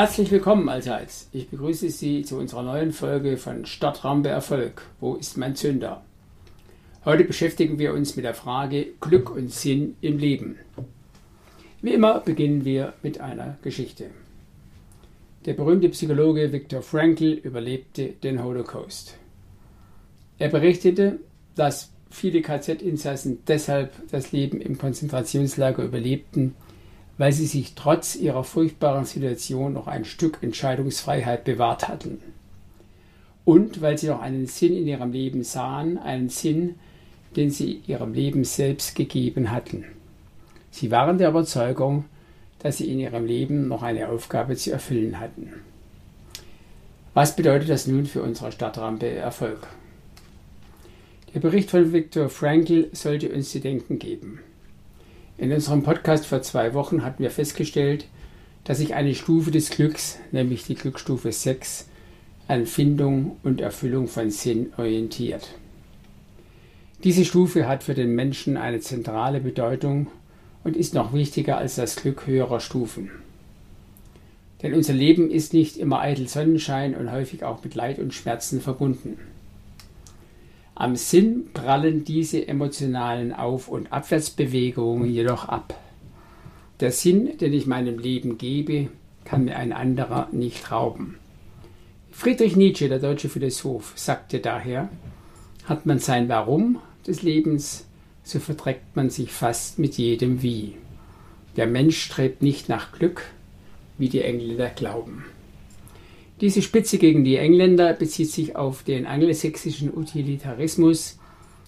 Herzlich willkommen allseits. Ich begrüße Sie zu unserer neuen Folge von Stadtrampe Erfolg. Wo ist mein Zünder? Heute beschäftigen wir uns mit der Frage Glück und Sinn im Leben. Wie immer beginnen wir mit einer Geschichte. Der berühmte Psychologe Viktor Frankl überlebte den Holocaust. Er berichtete, dass viele KZ-Insassen deshalb das Leben im Konzentrationslager überlebten, weil sie sich trotz ihrer furchtbaren Situation noch ein Stück Entscheidungsfreiheit bewahrt hatten. Und weil sie noch einen Sinn in ihrem Leben sahen, einen Sinn, den sie ihrem Leben selbst gegeben hatten. Sie waren der Überzeugung, dass sie in ihrem Leben noch eine Aufgabe zu erfüllen hatten. Was bedeutet das nun für unsere Stadtrampe Erfolg? Der Bericht von Viktor Frankl sollte uns zu denken geben. In unserem Podcast vor zwei Wochen hatten wir festgestellt, dass sich eine Stufe des Glücks, nämlich die Glücksstufe 6, an Findung und Erfüllung von Sinn orientiert. Diese Stufe hat für den Menschen eine zentrale Bedeutung und ist noch wichtiger als das Glück höherer Stufen. Denn unser Leben ist nicht immer eitel Sonnenschein und häufig auch mit Leid und Schmerzen verbunden. Am Sinn prallen diese emotionalen Auf- und Abwärtsbewegungen jedoch ab. Der Sinn, den ich meinem Leben gebe, kann mir ein anderer nicht rauben. Friedrich Nietzsche, der deutsche Philosoph, sagte daher, hat man sein Warum des Lebens, so verträgt man sich fast mit jedem Wie. Der Mensch strebt nicht nach Glück, wie die Engländer glauben. Diese Spitze gegen die Engländer bezieht sich auf den angelsächsischen Utilitarismus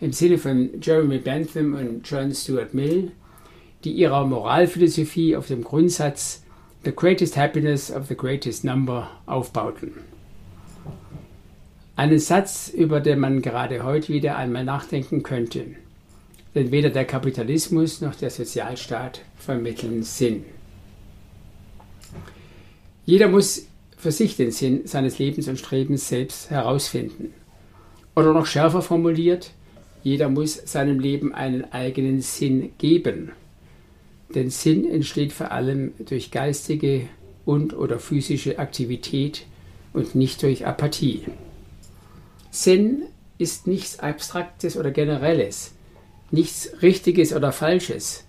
im Sinne von Jeremy Bentham und John Stuart Mill, die ihrer Moralphilosophie auf dem Grundsatz The greatest happiness of the greatest number aufbauten. Einen Satz, über den man gerade heute wieder einmal nachdenken könnte. Denn weder der Kapitalismus noch der Sozialstaat vermitteln Sinn. Jeder muss für sich den Sinn seines Lebens und Strebens selbst herausfinden. Oder noch schärfer formuliert, jeder muss seinem Leben einen eigenen Sinn geben. Denn Sinn entsteht vor allem durch geistige und oder physische Aktivität und nicht durch Apathie. Sinn ist nichts Abstraktes oder Generelles, nichts Richtiges oder Falsches,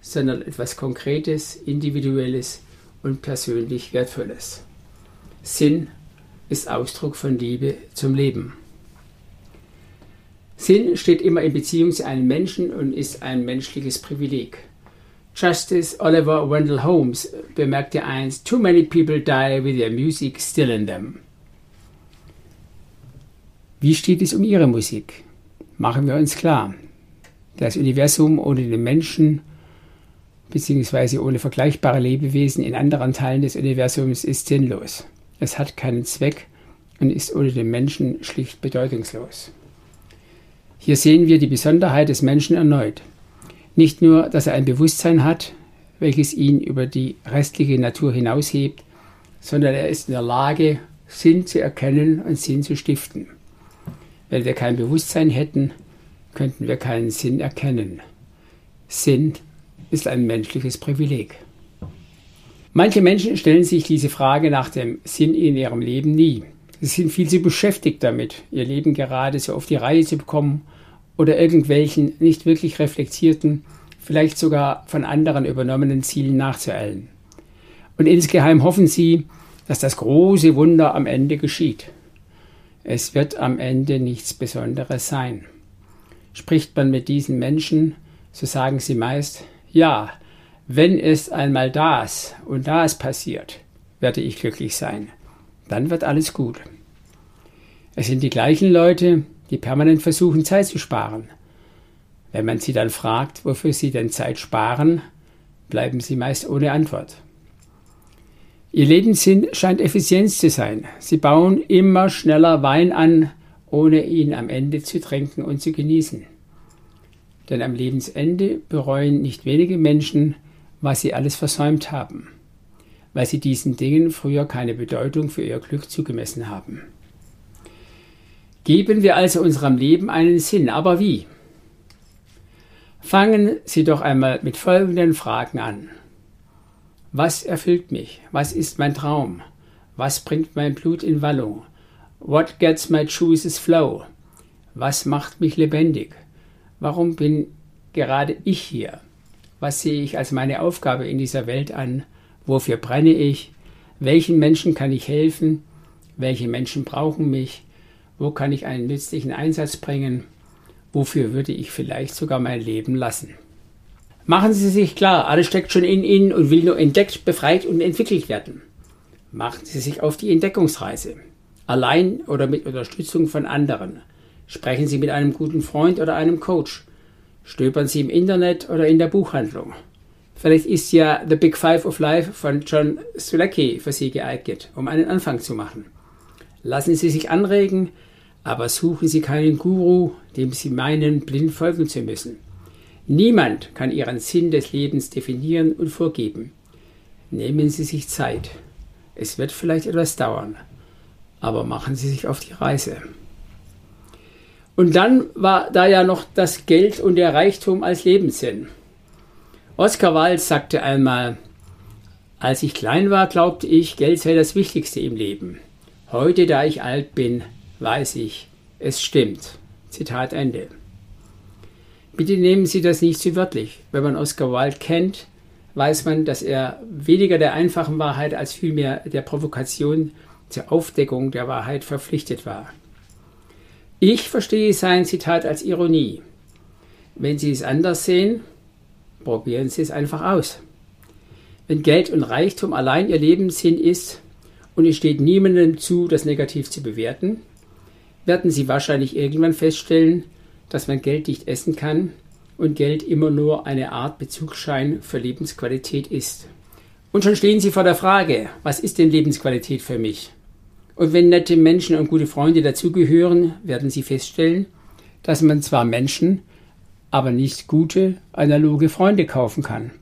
sondern etwas Konkretes, Individuelles und persönlich Wertvolles. Sinn ist Ausdruck von Liebe zum Leben. Sinn steht immer in Beziehung zu einem Menschen und ist ein menschliches Privileg. Justice Oliver Wendell Holmes bemerkte einst, Too many people die with their music still in them. Wie steht es um Ihre Musik? Machen wir uns klar. Das Universum ohne den Menschen bzw. ohne vergleichbare Lebewesen in anderen Teilen des Universums ist sinnlos. Es hat keinen Zweck und ist ohne den Menschen schlicht bedeutungslos. Hier sehen wir die Besonderheit des Menschen erneut. Nicht nur, dass er ein Bewusstsein hat, welches ihn über die restliche Natur hinaushebt, sondern er ist in der Lage, Sinn zu erkennen und Sinn zu stiften. Wenn wir kein Bewusstsein hätten, könnten wir keinen Sinn erkennen. Sinn ist ein menschliches Privileg. Manche Menschen stellen sich diese Frage nach dem Sinn in ihrem Leben nie. Sie sind viel zu beschäftigt damit, ihr Leben gerade so auf die Reihe zu bekommen oder irgendwelchen nicht wirklich reflektierten, vielleicht sogar von anderen übernommenen Zielen nachzueilen. Und insgeheim hoffen sie, dass das große Wunder am Ende geschieht. Es wird am Ende nichts Besonderes sein. Spricht man mit diesen Menschen, so sagen sie meist, ja, wenn es einmal das und das passiert, werde ich glücklich sein. Dann wird alles gut. Es sind die gleichen Leute, die permanent versuchen, Zeit zu sparen. Wenn man sie dann fragt, wofür sie denn Zeit sparen, bleiben sie meist ohne Antwort. Ihr Lebenssinn scheint Effizienz zu sein. Sie bauen immer schneller Wein an, ohne ihn am Ende zu tränken und zu genießen. Denn am Lebensende bereuen nicht wenige Menschen, was sie alles versäumt haben, weil sie diesen Dingen früher keine Bedeutung für ihr Glück zugemessen haben. Geben wir also unserem Leben einen Sinn, aber wie? Fangen Sie doch einmal mit folgenden Fragen an. Was erfüllt mich? Was ist mein Traum? Was bringt mein Blut in Wallung? What gets my juices flow? Was macht mich lebendig? Warum bin gerade ich hier? Was sehe ich als meine Aufgabe in dieser Welt an? Wofür brenne ich? Welchen Menschen kann ich helfen? Welche Menschen brauchen mich? Wo kann ich einen nützlichen Einsatz bringen? Wofür würde ich vielleicht sogar mein Leben lassen? Machen Sie sich klar, alles steckt schon in Ihnen und will nur entdeckt, befreit und entwickelt werden. Machen Sie sich auf die Entdeckungsreise. Allein oder mit Unterstützung von anderen. Sprechen Sie mit einem guten Freund oder einem Coach. Stöbern Sie im Internet oder in der Buchhandlung. Vielleicht ist ja The Big Five of Life von John Strelacki für Sie geeignet, um einen Anfang zu machen. Lassen Sie sich anregen, aber suchen Sie keinen Guru, dem Sie meinen, blind folgen zu müssen. Niemand kann Ihren Sinn des Lebens definieren und vorgeben. Nehmen Sie sich Zeit. Es wird vielleicht etwas dauern, aber machen Sie sich auf die Reise. Und dann war da ja noch das Geld und der Reichtum als Lebenssinn. Oscar Wilde sagte einmal, als ich klein war, glaubte ich, Geld sei das Wichtigste im Leben. Heute, da ich alt bin, weiß ich, es stimmt. Zitat Ende. Bitte nehmen Sie das nicht zu wörtlich. Wenn man Oscar Wilde kennt, weiß man, dass er weniger der einfachen Wahrheit als vielmehr der Provokation zur Aufdeckung der Wahrheit verpflichtet war. Ich verstehe sein Zitat als Ironie. Wenn Sie es anders sehen, probieren Sie es einfach aus. Wenn Geld und Reichtum allein Ihr Lebenssinn ist und es steht niemandem zu, das negativ zu bewerten, werden Sie wahrscheinlich irgendwann feststellen, dass man Geld nicht essen kann und Geld immer nur eine Art Bezugsschein für Lebensqualität ist. Und schon stehen Sie vor der Frage, was ist denn Lebensqualität für mich? Und wenn nette Menschen und gute Freunde dazugehören, werden Sie feststellen, dass man zwar Menschen, aber nicht gute, analoge Freunde kaufen kann.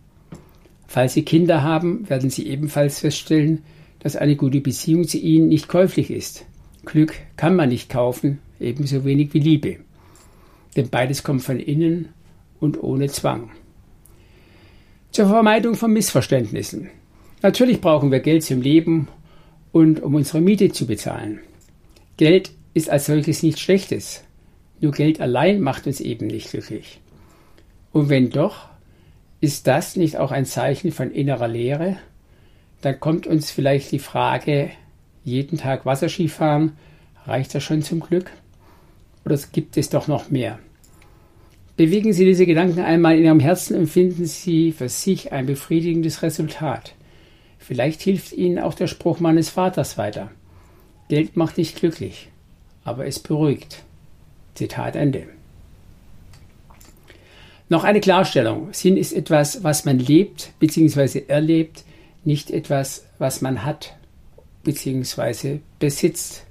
Falls Sie Kinder haben, werden Sie ebenfalls feststellen, dass eine gute Beziehung zu ihnen nicht käuflich ist. Glück kann man nicht kaufen, ebenso wenig wie Liebe denn beides kommt von innen und ohne Zwang. Zur Vermeidung von Missverständnissen. Natürlich brauchen wir Geld zum Leben und um unsere Miete zu bezahlen. Geld ist als solches nichts Schlechtes. Nur Geld allein macht uns eben nicht glücklich. Und wenn doch, ist das nicht auch ein Zeichen von innerer Leere? Dann kommt uns vielleicht die Frage, jeden Tag Wasserski fahren, reicht das schon zum Glück? Oder gibt es doch noch mehr? Bewegen Sie diese Gedanken einmal in Ihrem Herzen und finden Sie für sich ein befriedigendes Resultat. Vielleicht hilft Ihnen auch der Spruch meines Vaters weiter. Geld macht nicht glücklich, aber es beruhigt. Zitat Ende. Noch eine Klarstellung. Sinn ist etwas, was man lebt bzw. erlebt, nicht etwas, was man hat bzw. besitzt.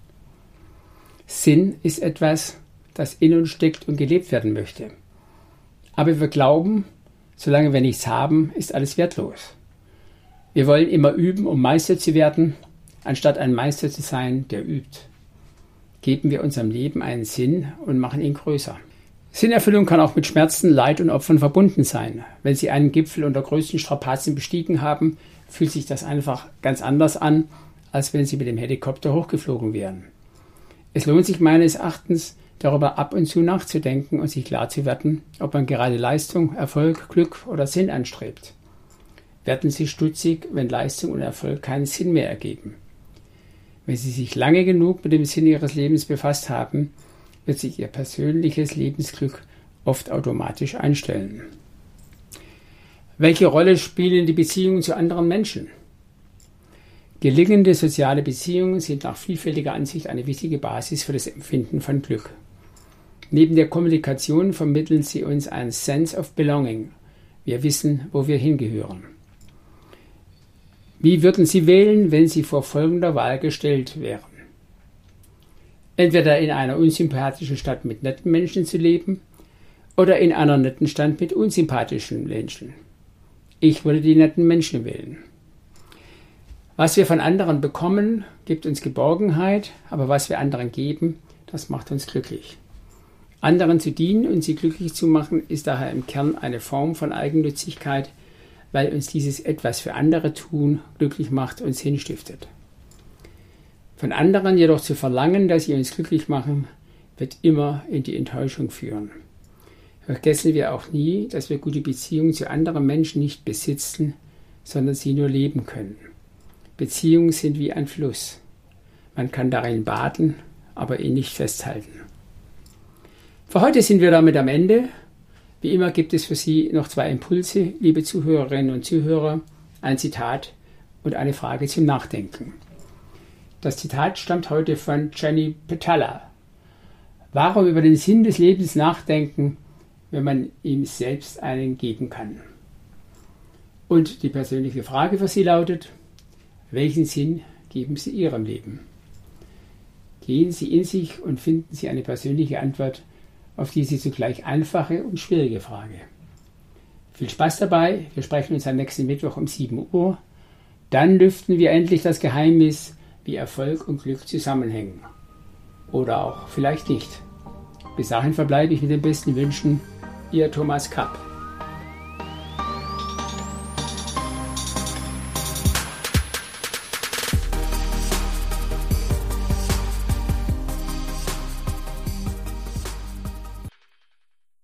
Sinn ist etwas, das in uns steckt und gelebt werden möchte. Aber wir glauben, solange wir nichts haben, ist alles wertlos. Wir wollen immer üben, um Meister zu werden, anstatt ein Meister zu sein, der übt. Geben wir unserem Leben einen Sinn und machen ihn größer. Sinnerfüllung kann auch mit Schmerzen, Leid und Opfern verbunden sein. Wenn Sie einen Gipfel unter größten Strapazen bestiegen haben, fühlt sich das einfach ganz anders an, als wenn Sie mit dem Helikopter hochgeflogen wären. Es lohnt sich meines Erachtens, darüber ab und zu nachzudenken und sich klar zu werden, ob man gerade Leistung, Erfolg, Glück oder Sinn anstrebt. Werden Sie stutzig, wenn Leistung und Erfolg keinen Sinn mehr ergeben. Wenn Sie sich lange genug mit dem Sinn Ihres Lebens befasst haben, wird sich Ihr persönliches Lebensglück oft automatisch einstellen. Welche Rolle spielen die Beziehungen zu anderen Menschen? Gelingende soziale Beziehungen sind nach vielfältiger Ansicht eine wichtige Basis für das Empfinden von Glück. Neben der Kommunikation vermitteln sie uns ein Sense of Belonging. Wir wissen, wo wir hingehören. Wie würden Sie wählen, wenn Sie vor folgender Wahl gestellt wären? Entweder in einer unsympathischen Stadt mit netten Menschen zu leben oder in einer netten Stadt mit unsympathischen Menschen. Ich würde die netten Menschen wählen. Was wir von anderen bekommen, gibt uns Geborgenheit, aber was wir anderen geben, das macht uns glücklich. Anderen zu dienen und sie glücklich zu machen, ist daher im Kern eine Form von Eigennützigkeit, weil uns dieses etwas für andere tun glücklich macht und Sinn stiftet. Von anderen jedoch zu verlangen, dass sie uns glücklich machen, wird immer in die Enttäuschung führen. Vergessen wir auch nie, dass wir gute Beziehungen zu anderen Menschen nicht besitzen, sondern sie nur leben können. Beziehungen sind wie ein Fluss. Man kann darin baden, aber ihn nicht festhalten. Für heute sind wir damit am Ende. Wie immer gibt es für Sie noch zwei Impulse, liebe Zuhörerinnen und Zuhörer, ein Zitat und eine Frage zum Nachdenken. Das Zitat stammt heute von Jenny Petala. Warum über den Sinn des Lebens nachdenken, wenn man ihm selbst einen geben kann? Und die persönliche Frage für Sie lautet, welchen Sinn geben Sie Ihrem Leben? Gehen Sie in sich und finden Sie eine persönliche Antwort auf diese zugleich einfache und schwierige Frage. Viel Spaß dabei. Wir sprechen uns am nächsten Mittwoch um 7 Uhr. Dann lüften wir endlich das Geheimnis wie Erfolg und Glück zusammenhängen. Oder auch vielleicht nicht. Bis dahin verbleibe ich mit den besten Wünschen. Ihr Thomas Kapp.